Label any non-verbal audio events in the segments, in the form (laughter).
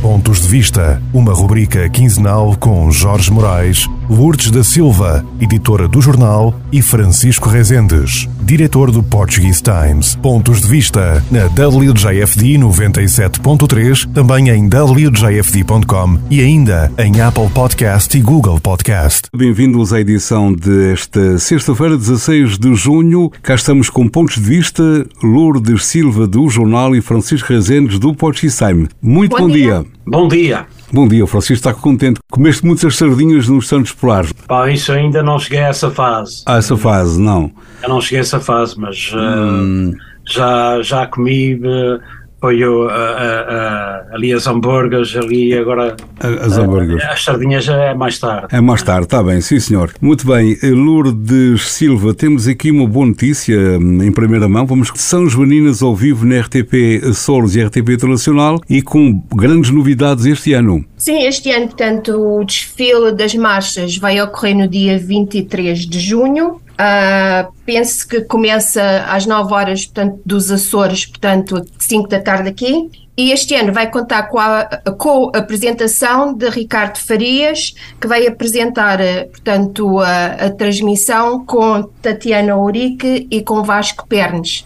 Pontos de Vista, uma rubrica quinzenal com Jorge Moraes, Lourdes da Silva, editora do jornal, e Francisco Rezendes, diretor do Portuguese Times. Pontos de Vista na WJFD 97.3, também em WJFD.com e ainda em Apple Podcast e Google Podcast. Bem-vindos à edição desta sexta-feira, 16 de junho. Cá estamos com Pontos de Vista, Lourdes Silva do jornal e Francisco Rezendes do Portuguese Time. Muito bom, bom dia. dia. Bom dia. Bom dia, Francisco. Está contente? Comeste muitas sardinhas nos Santos Polares? Pá, isso ainda não cheguei a essa fase. A essa fase, não? Eu não cheguei a essa fase, mas hum. uh, já, já comi. Uh, foi o, a, a, ali as hambúrgueres, ali agora. As hambúrgueres. As sardinhas é mais tarde. É mais tarde, está bem, sim senhor. Muito bem, Lourdes Silva, temos aqui uma boa notícia hum, em primeira mão. Vamos São Joaninas ao vivo na RTP Açores e RTP Internacional e com grandes novidades este ano. Sim, este ano, portanto, o desfile das marchas vai ocorrer no dia 23 de junho. Uh, penso que começa às 9 horas portanto, dos Açores, portanto, 5 da tarde aqui. E este ano vai contar com a, com a apresentação de Ricardo Farias, que vai apresentar, portanto, a, a transmissão com Tatiana Ourique e com Vasco Pernes.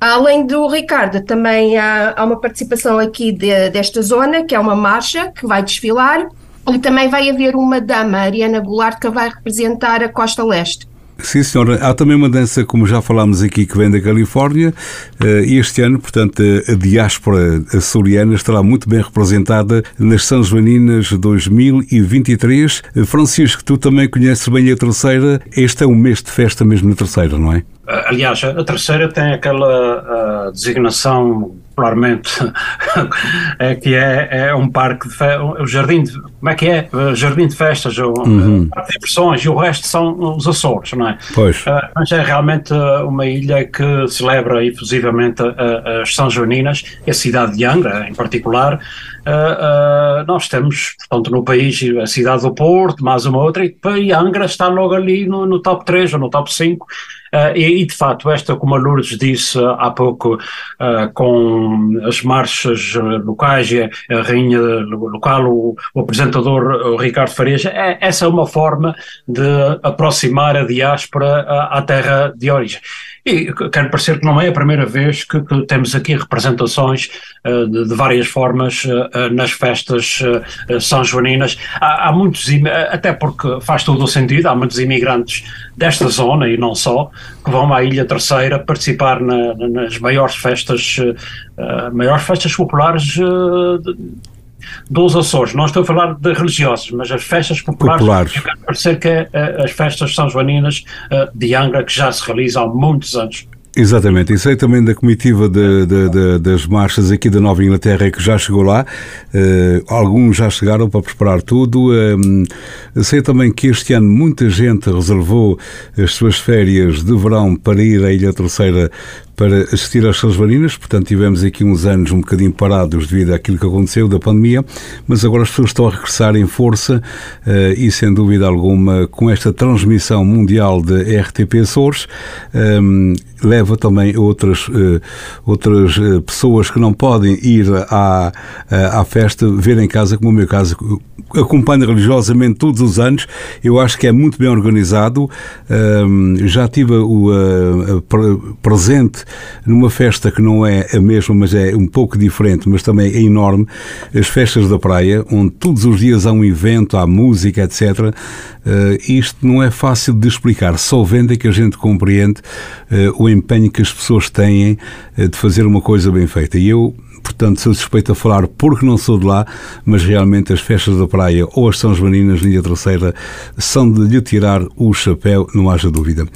Além do Ricardo, também há, há uma participação aqui de, desta zona, que é uma marcha que vai desfilar, e também vai haver uma dama, Ariana Goulart, que vai representar a Costa Leste. Sim, senhora. Há também uma dança, como já falámos aqui, que vem da Califórnia. Eh, e este ano, portanto, a diáspora açoriana estará muito bem representada nas São Joaninas 2023. Eh, Francisco, tu também conheces bem a terceira. Este é um mês de festa mesmo na terceira, não é? Aliás, a terceira tem aquela designação popularmente é que é, é um parque de fe... o jardim de, como é que é? Jardim de festas ou uhum. parque de diversões e o resto são os Açores não é? Pois. Uh, mas é realmente uma ilha que celebra efusivamente as São Joaninas e a cidade de Angra em particular Uh, uh, nós temos, portanto, no país a cidade do Porto, mais uma outra, e Angra está logo ali no, no top 3 ou no top 5. Uh, e, e, de facto, esta, como a Lourdes disse há pouco, com as marchas locais e a rainha local, o, o apresentador o Ricardo Farias, é, essa é uma forma de aproximar a diáspora à, à terra de origem. E quero parecer que não é a primeira vez que, que temos aqui representações uh, de, de, várias formas uh, nas festas uh, são joaninas. Há, há muitos, até porque faz todo o sentido, há muitos imigrantes desta zona e não só, que vão à Ilha Terceira participar na, nas maiores festas, maiores festas populares de, dos Açores. Não estou a falar de religiosos, mas as festas populares. populares. Parecer que é, as festas são joaninas uh, de Angra, que já se realizam há muitos anos. Exatamente, e sei também da comitiva de, de, de, das marchas aqui da Nova Inglaterra que já chegou lá, uh, alguns já chegaram para preparar tudo. Uh, sei também que este ano muita gente reservou as suas férias de verão para ir à Ilha Terceira para assistir às Salvarinas, portanto tivemos aqui uns anos um bocadinho parados devido àquilo que aconteceu da pandemia, mas agora as pessoas estão a regressar em força uh, e sem dúvida alguma com esta transmissão mundial de RTP Açores um, leva também outras, uh, outras uh, pessoas que não podem ir à, à festa ver em casa, como o meu caso, acompanho religiosamente todos os anos, eu acho que é muito bem organizado, já tive o presente numa festa que não é a mesma, mas é um pouco diferente, mas também é enorme, as festas da praia, onde todos os dias há um evento, há música, etc. Eh, isto não é fácil de explicar, só vendo é que a gente compreende o empenho que as pessoas têm uh, de fazer uma coisa bem feita. E eu portanto sou suspeito a falar porque não sou de lá, mas realmente as festas da praia ou as São Joaninas, linha terceira, são de lhe tirar o chapéu, não haja dúvida.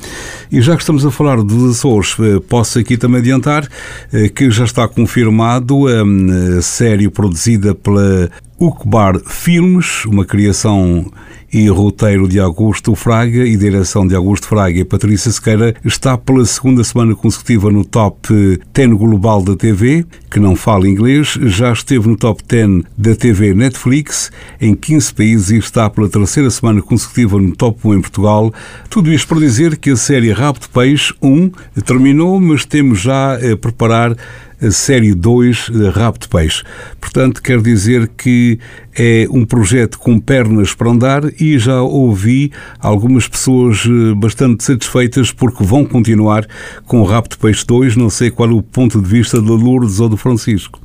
E já que estamos a falar dos Açores, eh, posso aqui também adiantar eh, que já está confirmado a série produzida pela Ucbar Filmes, uma criação e roteiro de Augusto Fraga e direção de Augusto Fraga e Patrícia Sequeira, está pela segunda semana consecutiva no top 10 global da TV, que não fala inglês, já esteve no top 10 da TV Netflix em 15 países e está pela terceira semana consecutiva no top 1 em Portugal. Tudo isto para dizer que a série Rabo de Peixe 1 terminou, mas temos já a preparar a série 2 Rabo de Peixe. Portanto, quer dizer que é um projeto com pernas para andar e já ouvi algumas pessoas eh, bastante satisfeitas porque vão continuar com o de Peixe 2. Não sei qual é o ponto de vista de Lourdes ou do Francisco.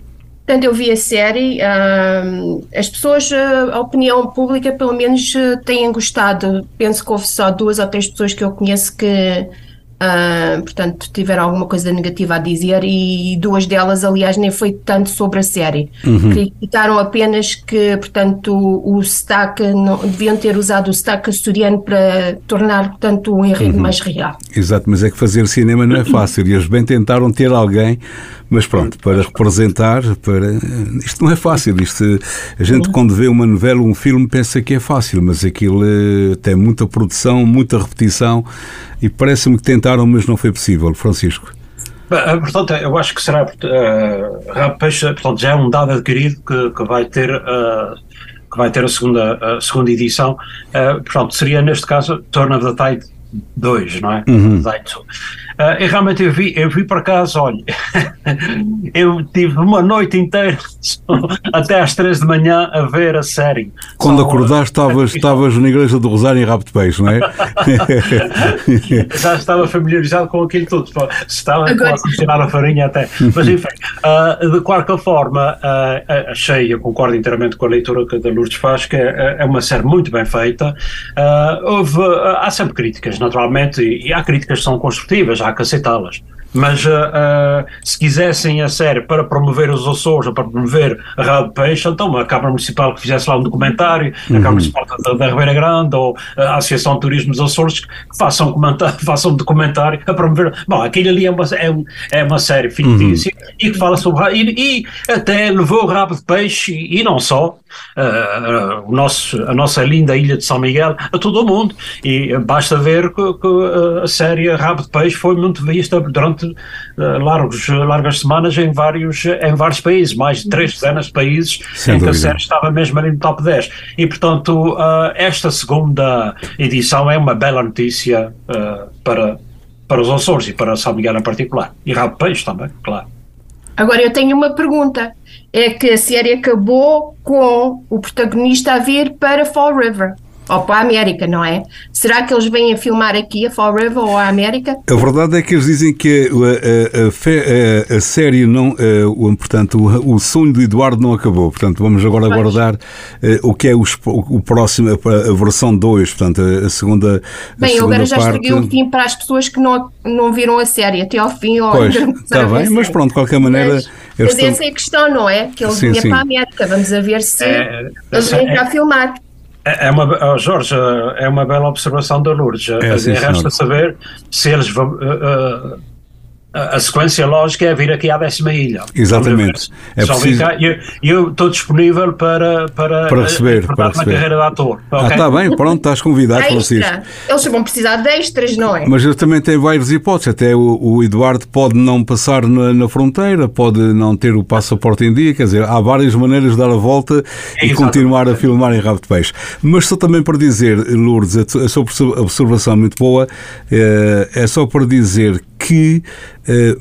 Portanto, eu vi a série, uh, as pessoas, uh, a opinião pública, pelo menos, uh, têm gostado. Penso que houve só duas ou três pessoas que eu conheço que Uh, portanto, tiveram alguma coisa negativa a dizer e duas delas, aliás, nem foi tanto sobre a série. Uhum. Criticaram apenas que, portanto, o, o sotaque, não, deviam ter usado o sotaque asturiano para tornar, portanto, o enredo uhum. mais real. Exato, mas é que fazer cinema não é fácil e eles bem tentaram ter alguém mas pronto, para representar, para isto não é fácil. Isto, a gente quando vê uma novela, um filme, pensa que é fácil, mas aquilo eh, tem muita produção, muita repetição e parece-me que tentaram, mas não foi possível. Francisco. Eh, portanto, eu acho que será uh, Peixe, portanto, já é um dado adquirido que, que vai ter uh, que vai ter a segunda, a segunda edição. Uh, portanto, seria neste caso Turn of the Tide 2, não é? Uhum. Uh, e realmente eu vi, eu vi por acaso, olha, (laughs) eu tive uma noite inteira até às três de manhã a ver a série. Quando Só, acordaste estavas, (laughs) estavas na igreja do Rosário em Rabo de Peixe, não é? Já estava familiarizado com aquilo tudo, estava Agora... a cozinhar a farinha até. Mas enfim, uh, de qualquer forma, uh, achei, eu concordo inteiramente com a leitura que a Lourdes faz, que é, é uma série muito bem feita. houve, há sempre críticas, naturalmente, e, e há críticas que são construtivas, que aceitá-las. Mas uh, uh, se quisessem a série para promover os Açores ou para promover a Rádio Peixe, então a Câmara Municipal que fizesse lá um documentário, uhum. a Câmara Municipal da, da Ribeira Grande ou a Associação de Turismo dos Açores que façam, (laughs) façam um documentário a promover. Bom, aquilo ali é uma, é, é uma série fictícia uhum. e que fala sobre. E, e até levou o rabo de peixe e, e não só. Uh, o nosso, a nossa linda ilha de São Miguel a todo o mundo e basta ver que, que a série Rabo de Peixe foi muito vista durante durante uh, largos, largas semanas em vários, em vários países, mais de três dezenas de países Sem em dúvida. que a série estava mesmo ali no top 10. E, portanto, uh, esta segunda edição é uma bela notícia uh, para, para os Açores e para São Miguel em particular. E Rabo Peixe também, claro. Agora eu tenho uma pergunta. É que a série acabou com o protagonista a vir para Fall River ou para a América, não é? Será que eles vêm a filmar aqui a Fall River ou a América? A verdade é que eles dizem que a, a, a, a série não, o, portanto, o, o, sonho do Eduardo não acabou. Portanto, vamos agora pois. aguardar o que é o, o próximo, a, versão 2, portanto, a segunda. Bem, eu agora já estraguei o fim para as pessoas que não, não viram a série até ao fim. Ou pois, está bem, mas pronto, de qualquer maneira. Mas, mas estão... essa é a questão, não é? Que eles vinham para a América. Vamos a ver se é, eles vêm é, para filmar. É, é uma, Jorge, é uma bela observação da Lourdes. É, sim, resta saber se eles vão. Uh, uh, a sequência lógica é vir aqui à décima ilha. Exatamente. É preciso... eu, eu estou disponível para, para, para receber, para receber. na carreira de ator. Ah, okay? Está bem, pronto, estás convidado, Francisco. Eles vão precisar de extras, não é? Mas eles também têm várias hipóteses. Até o, o Eduardo pode não passar na, na, fronteira, pode não ter o passaporte em dia, quer dizer, há várias maneiras de dar a volta é, e continuar a filmar em Rabo de Peixe. Mas só também para dizer, Lourdes, a sua observação muito boa, é, é só para dizer que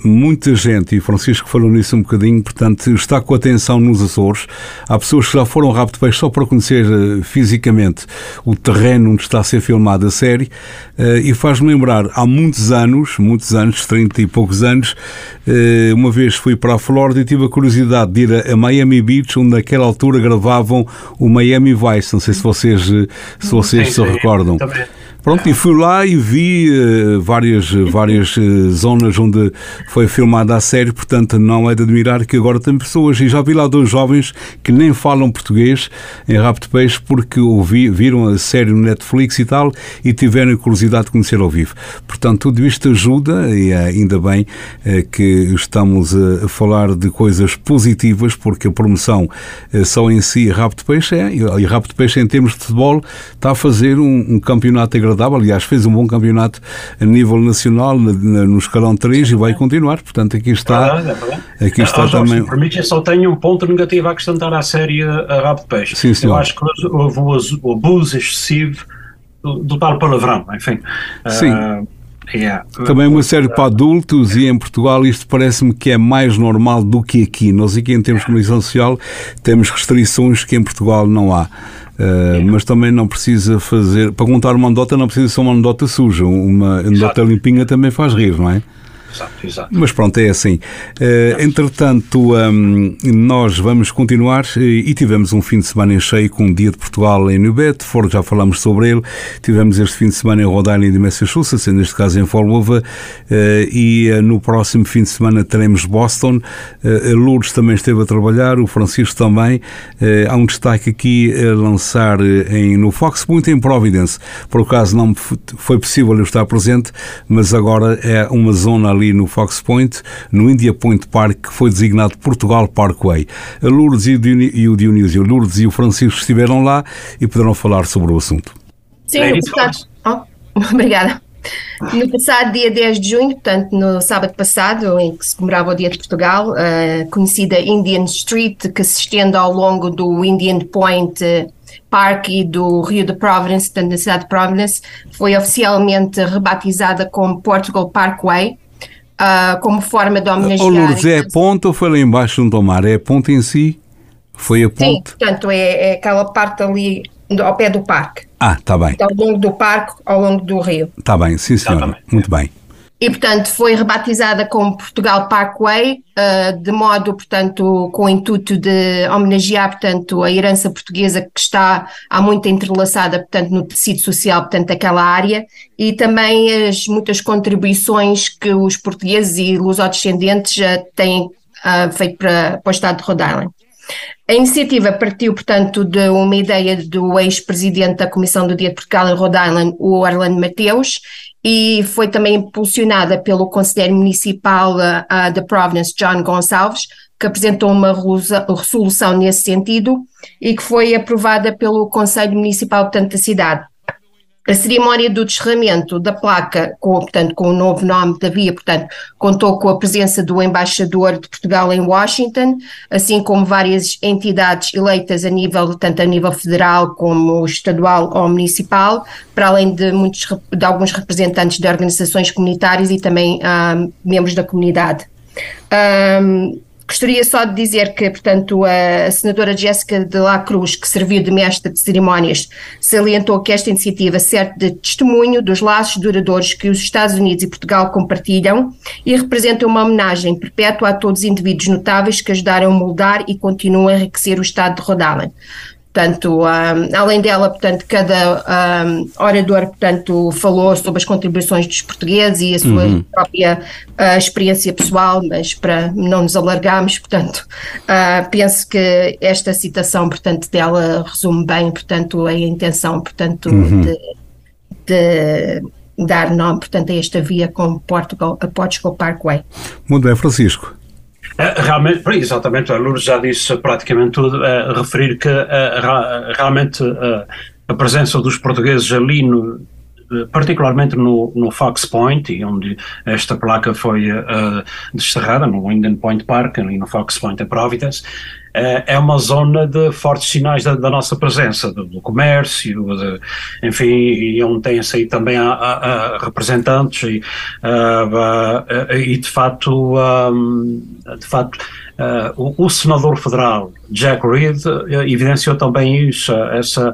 muita gente, e Francisco falou nisso um bocadinho, portanto, está com atenção nos Açores. Há pessoas que já foram ao de Peixe só para conhecer uh, fisicamente o terreno onde está a ser filmada a série uh, e faz-me lembrar, há muitos anos, muitos anos, 30 e poucos anos, uma vez fui para a Flórida e tive a curiosidade de ir a, Miami Beach, onde naquela altura gravavam o Miami Vice. Não sei se vocês, se vocês sim, se sim, recordam. Também Pronto, e fui lá e vi uh, várias, várias uh, zonas onde foi filmada a série, portanto não é de admirar que agora tem pessoas, e já vi lá dois jovens que nem falam português em Rabo de Peixe porque ouvi, viram a série no Netflix e tal e tiveram curiosidade de conhecer ao vivo. Portanto, tudo isto ajuda e ainda bem uh, que estamos a falar de coisas positivas porque a promoção só em si Rabo de Peixe é, e Rabo de Peixe em termos de futebol está a fazer um, um campeonato agradável agradável. Aliás, fez um bom campeonato a nível nacional no escalão 3 e vai continuar. Portanto, aqui está. É é Aqui está ah, também. Para mim, eu só tenho um ponto negativo a acrescentar à série a Rabo de Peixe. Sim, senhor. Eu acho que houve o abuso excessivo do, do tal palavrão, enfim. Sim. Uh. Também uma série para adultos e em Portugal isto parece-me que é mais normal do que aqui. Nós aqui em termos de comunicação social temos restrições que em Portugal não há. Uh, mas também não precisa fazer. Para contar uma anedota, não precisa ser uma anedota suja. Uma anedota limpinha também faz rir, não é? Exato, exato. Mas pronto, é assim. Uh, entretanto, um, nós vamos continuar eh, e tivemos um fim de semana em cheio com o Dia de Portugal em New Bedford, já falámos sobre ele. Tivemos este fim de semana em Rhode Island e Massachusetts, neste caso em River, uh, e uh, no próximo fim de semana teremos Boston. Uh, Lourdes também esteve a trabalhar, o Francisco também. há um destaque aqui a lançar em, no Fox, muito em Providence. Por acaso não foi possível eu estar presente, mas agora é uma zona ali ali no Fox Point, no India Point Park, que foi designado Portugal Parkway. A Lourdes e o Dionísio, Lourdes e o Francisco estiveram lá e poderão falar sobre o assunto. Sim, é portanto, oh, (laughs) obrigada. No passado dia 10 de junho, portanto, no sábado passado, em que se comemorava o Dia de Portugal, a conhecida Indian Street, que se estende ao longo do Indian Point Park e do Rio de Providence, portanto, na cidade de Providence, foi oficialmente rebatizada como Portugal Parkway, uh, como forma de homenagear. O Lourdes, é a ponte ou foi lá embaixo junto ao mar? É a ponte em si? Foi a ponte? Sim, portanto, é, é aquela parte ali ao pé do parque. Ah, está bem. Ao longo do parque, ao longo do rio. Está bem, sim senhora. Tá Muito bem. E, portanto, foi rebatizada como Portugal Parkway, uh, de modo, portanto, com o intuito de homenagear, portanto, a herança portuguesa que está há muito entrelaçada, portanto, no tecido social, portanto, daquela área, e também as muitas contribuições que os portugueses e lusodescendentes têm uh, feito para, para o Estado de Rhode Island. A iniciativa partiu, portanto, de uma ideia do ex-presidente da Comissão do Dia de Portugal em Rhode Island, o Orlando Mateus, e foi também impulsionada pelo Conselheiro Municipal uh, de Providence, John Gonçalves, que apresentou uma resolução nesse sentido e que foi aprovada pelo Conselho Municipal, portanto, da cidade. A cerimónia do descerramento da placa, com, portanto, com o novo nome da via, portanto, contou com a presença do embaixador de Portugal em Washington, assim como várias entidades eleitas a nível, tanto a nível federal como estadual ou municipal, para além de muitos, de alguns representantes de organizações comunitárias e também ah, membros da comunidade. Um, Gostaria só de dizer que, portanto, a senadora Jéssica de la Cruz, que serviu de mestre de cerimónias, salientou que esta iniciativa serve de testemunho dos laços duradouros que os Estados Unidos e Portugal compartilham e representa uma homenagem perpétua a todos os indivíduos notáveis que ajudaram a moldar e continuam a enriquecer o Estado de Rhode Island. Portanto, um, além dela, portanto, cada um, orador, portanto, falou sobre as contribuições dos portugueses e a sua uhum. própria uh, experiência pessoal, mas para não nos alargarmos, portanto, uh, penso que esta citação, portanto, dela resume bem, portanto, a intenção, portanto, uhum. de, de dar nome, portanto, a esta via como Portugal, a Portugal Parkway. Muito bem, Francisco. É, realmente, exatamente, a Lourdes já disse praticamente tudo, é, referir que é, realmente a presença dos portugueses ali no, particularmente no, no, Fox Point, onde esta placa foi uh, desterrada, no Indian Point Park, ali no Fox Point em Providence, é uma zona de fortes sinais da, da nossa presença, do, do comércio, de, enfim, e onde tem-se aí também a, a, a representantes e, uh, e de facto, um, de facto o, o, senador federal Jack Reed evidenciou também isso, essa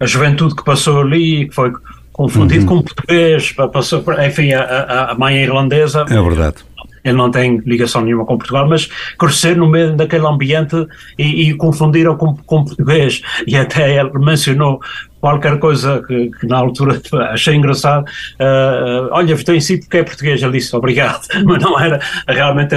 a juventude que passou ali, que foi confundido uhum. com português, passou, enfim, a, a mãe irlandesa. É verdade. Ele não tem ligação nenhuma com Portugal, mas crescer no meio daquele ambiente e, e confundiram com, com português. E até ele mencionou qualquer coisa que, que na altura (laughs) achei engraçado. Uh, olha, votou em si porque é português. Ele disse obrigado, (laughs) mas não era realmente.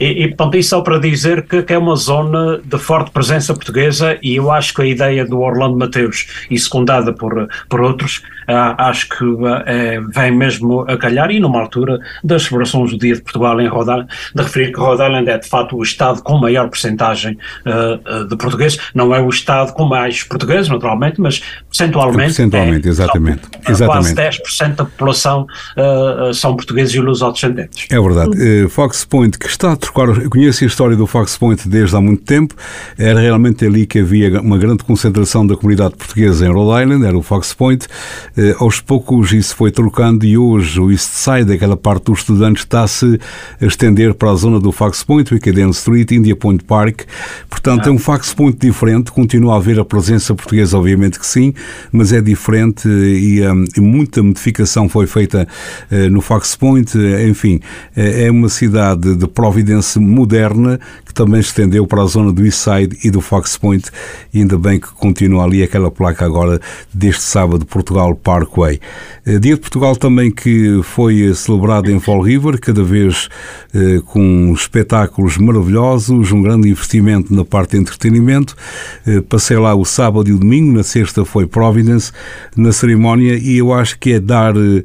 E, e portanto, isso só para dizer que, que, é uma zona de forte presença portuguesa e eu acho que a ideia do Orlando Mateus, e secundada por, por outros, uh, acho que uh, vem mesmo a calhar e numa altura das celebrações do Dia de Portugal em Rhode Island, de referir que Rhode Island é de facto o Estado com maior percentagem de portugueses, não é o Estado com mais portugueses, naturalmente, mas percentualmente. Percentualmente, é, exatamente. São, exatamente. Quase 10% da população uh, são portugueses e lusodescendentes. É verdade. Uh, Fox Point, que está a trocar, eu conheço a história do Fox Point desde há muito tempo, era realmente ali que havia uma grande concentração da comunidade portuguesa em Rhode Island, era o Fox Point. Uh, aos poucos isso foi trocando e hoje o East Side, aquela parte dos estudantes, está-se a estender para a zona do Fox Point, Wickeden Street, India Point Park. Portanto, ah. é um Fox Point diferente, continua a haver a presença portuguesa, obviamente que sim, mas é diferente e, um, e muita modificação foi feita uh, no Fox Point. Enfim, é uma cidade de Providence moderna também estendeu para a zona do East Side e do Fox Point. Ainda bem que continua ali aquela placa agora deste sábado, Portugal Parkway. Uh, Dia de Portugal também que foi celebrado em Fall River, cada vez uh, com espetáculos maravilhosos, um grande investimento na parte de entretenimento. Passei lá o sábado e o domingo, na sexta foi Providence na cerimónia e eu acho que é dar uh,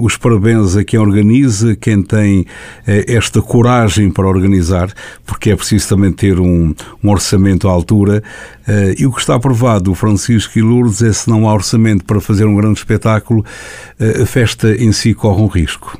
os parabéns a quem organiza, quem tem esta coragem para organizar, porque é preciso também ter um, um orçamento à altura. Uh, e o que está aprovado, Francisco e Lourdes, é se não há orçamento para fazer um grande espetáculo, a festa em si corre um risco.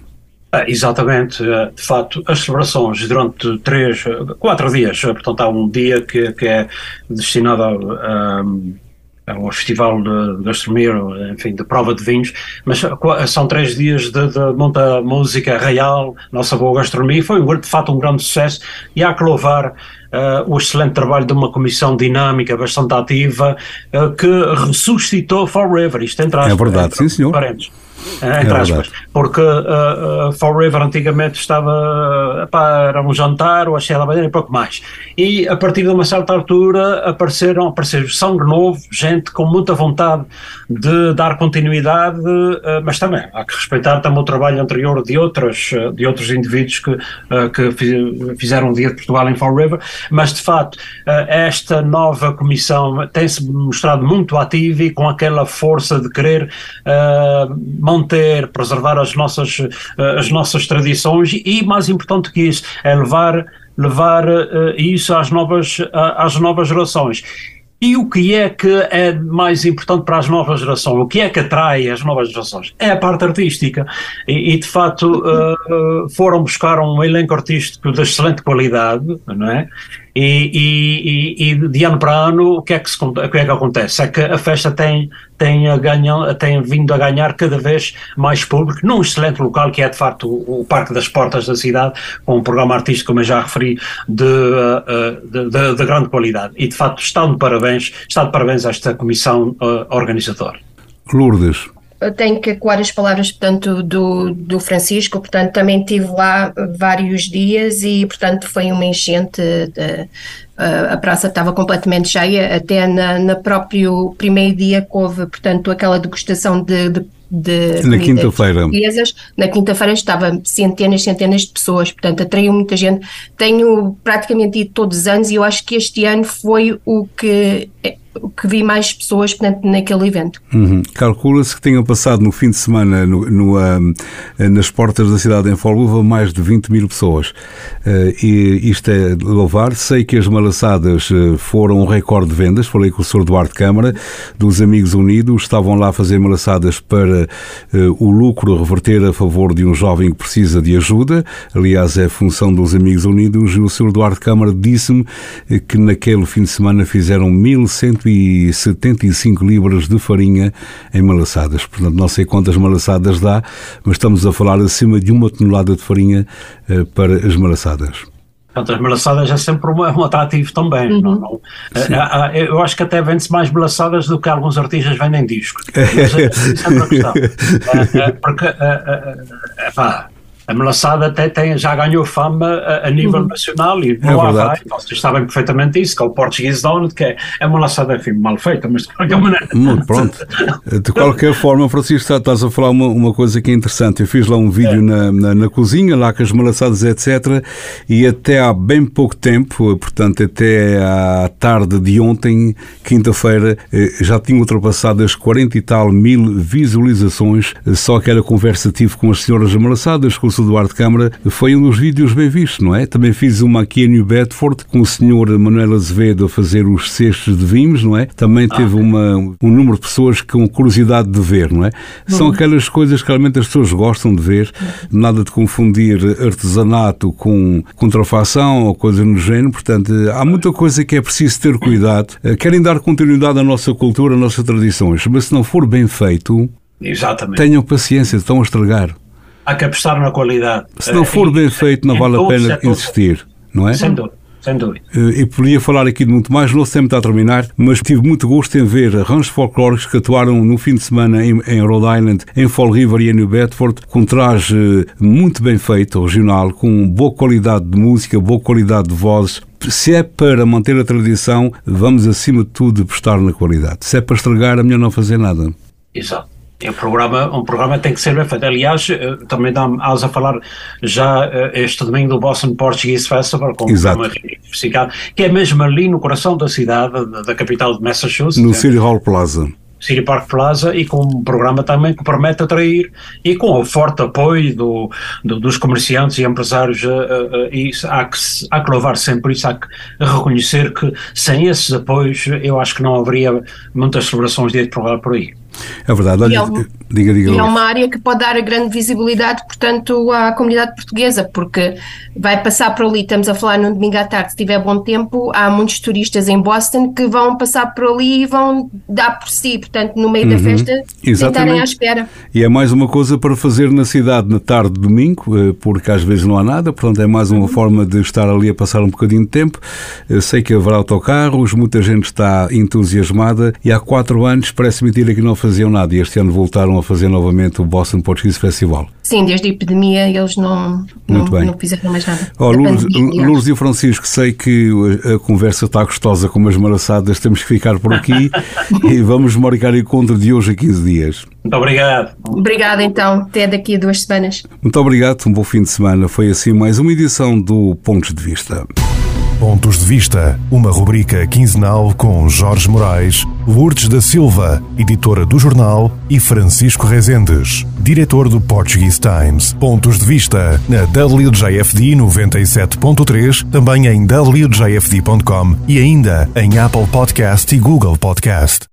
Ah, exatamente, de facto, as celebrações durante três, quatro dias, portanto, há um dia que, que é destinado a, é um festival de gastronomia, enfim, de prova de vinhos, mas são três dias de, de muita música real, nossa boa gastronomia, foi de fato um grande sucesso e há que louvar Uh, o excelente trabalho de uma comissão dinâmica, bastante ativa, uh, que ressuscitou Forever, isto entre aspas. É verdade, sim senhor. Parentes. É, entre é aspas, porque uh, uh, Fall River antigamente estava, epá, era um jantar, ou a cheia da bandeira e pouco mais. E a partir de uma certa altura apareceram, apareceram sangue novo, gente com muita vontade de dar continuidade, uh, mas também há que respeitar também o trabalho anterior de, outras, de outros indivíduos que, que fizeram o Dia de Portugal em Fall River, mas de facto esta nova comissão tem-se mostrado muito ativa e com aquela força de querer manter, preservar as nossas, eh, as nossas tradições e, mais importante que isso, é levar, levar uh, isso às novas, às novas gerações. E o que é que é mais importante para as novas gerações? O que é que atrai as novas gerações? É a parte artística. E, e de facto uh, foram buscar um elenco artístico de excelente qualidade, não é? E, e, e, de ano para ano, o que, é que se, o que é que acontece? É que a festa tem, tem, a ganha, tem vindo a ganhar cada vez mais público, num excelente local que é de facto o, o Parque das Portas da cidade, com um programa artístico, como eu já referi, de, uh, de, de, de grande qualidade. E de facto está de parabéns, está de parabéns a esta comissão uh, organizadora. Lourdes tenho que ecoar as palavras, portanto, do, do Francisco, portanto, também estive lá vários dias e, portanto, foi uma enchente, de, a praça estava completamente cheia, até na, na próprio primeiro dia que houve, portanto, aquela degustação de, de na quinta-feira. Na quinta-feira estava centenas e centenas de pessoas, portanto atraiu muita gente. Tenho praticamente ido todos os anos e eu acho que este ano foi o que que vi mais pessoas naquele evento. Uhum. Calcula-se que tenham passado no fim de semana no, no, uh, nas portas da cidade em Folguva mais de 20 mil pessoas. Uh, e isto é louvar. Sei que as malaçadas uh, foram um recorde de vendas. Falei com o Sr. Duarte Câmara, dos Amigos Unidos. Estavam lá a fazer malaçadas para o lucro reverter a favor de um jovem que precisa de ajuda. Aliás, é função dos Amigos Unidos. E o Sr. Duarte Câmara disse-me que naquele fim de semana fizeram 1.100 175 libras de farinha em malaçadas. Portanto, não sei quantas malaçadas dá, mas estamos a falar acima de uma tonelada de farinha uh, para as malaçadas. Portanto, as malaçadas é sempre um, um atrativo também. Uhum. Não, não. Uh, eu acho que até vende-se mais malaçadas do que alguns artistas vendem discos. (laughs) Mas, é, é sempre a questão. Uh, (laughs) porque, pá, a melaçada até tem, já ganhou fama a, a nível uhum. nacional e não é há vai, vocês sabem perfeitamente isso, que é o Portuguese Donut, que é, é uma melaçada enfim, mal feita, mas de qualquer maneira. Muito pronto. (laughs) De qualquer forma, Francisco, estás a falar uma, uma coisa que é interessante. Eu fiz lá um vídeo é. na, na, na, cozinha, lá com as melaçadas, etc. E até há bem pouco tempo, portanto, até à tarde de ontem, quinta-feira, eh, já tinha ultrapassado as 40 e tal mil visualizações. Só aquela conversa tive com as senhoras amalaçadas, com o. Eduardo Câmara, foi um dos vídeos bem vistos, não é? Também fiz uma aqui em New Bedford, com o Sr. Manuel Azevedo a fazer os cestos de vinhos, não é? Também ah, teve uma, um número de pessoas com curiosidade de ver, não é? São aquelas coisas que realmente as pessoas gostam de ver, nada de confundir artesanato com contrafação ou coisa no género, portanto, há muita coisa que é preciso ter cuidado. Eh, querem dar continuidade à nossa cultura, às nossas tradições, mas se não for bem feito, Exatamente. tenham paciência, estão a estragar. Há que apostar na qualidade. Se não for bem feito, não vale a pena insistir, não é? Sem dúvida. Sem dúvida. Eh, e podia falar aqui de muito mais, não tempo está a terminar, mas tive muito gosto em ver ranchos folclóricos que atuaram no fim de semana em, em Rhode Island, em Fall River e em New Bedford, com traje muito bem feito, regional, com boa qualidade de música, boa qualidade de vozes, se é para manter a tradição, vamos acima de tudo apostar na qualidade. Se é para estragar, é melhor não fazer nada. Exato. É um programa, um programa tem que ser bem feito. Aliás, eh, também estás a falar já eh, este domingo do Boston Portuguese Festival, com Exato. que é mesmo ali no coração da cidade, da, capital de Massachusetts. No City Hall Plaza. City Park Plaza e com um programa também que promete atrair e com o forte apoio do, do dos comerciantes e empresários uh, uh, e há que, há que louvar sempre isso, há que reconhecer que sem esses apoios eu acho que não haveria muitas celebrações de por, por aí. É verdade. Olha, é um, diga, diga. E é uma área que pode dar grande visibilidade, portanto, à comunidade portuguesa, porque vai passar por ali, estamos a falar num domingo à tarde, se tiver bom tempo, há muitos turistas em Boston que vão passar por ali e vão dar por si, portanto, no meio uhum, da festa, estarem à espera. E é mais uma coisa para fazer na cidade na tarde de domingo, eh, porque às vezes não há nada, portanto, é mais uma uhum. forma de estar ali a passar um bocadinho de tempo. Eu sei que haverá autocarros, muita gente está entusiasmada e há quatro anos parece-me que não faziam nada e este ano voltaram a fazer novamente o Boston Portuguese Festival. Sim, desde a epidemia eles não, não, não fizeram mais nada. Oh, Lourdes, Lourdes e Francisco, sei que a conversa está gostosa com umas maraçadas, temos que ficar por aqui (laughs) e vamos marcar encontro de hoje a 15 dias. Muito obrigado. Obrigada então, até daqui a duas semanas. Muito obrigado, um bom fim de semana. Foi assim mais uma edição do Pontos de Vista. Pontos de Vista, uma rubrica quinzenal com Jorge Moraes, Lourdes da Silva, editora do jornal, e Francisco Rezendes, diretor do Portuguese Times. Pontos de Vista na WJFD 97.3, também em WJFD.com e ainda em Apple Podcast e Google Podcast.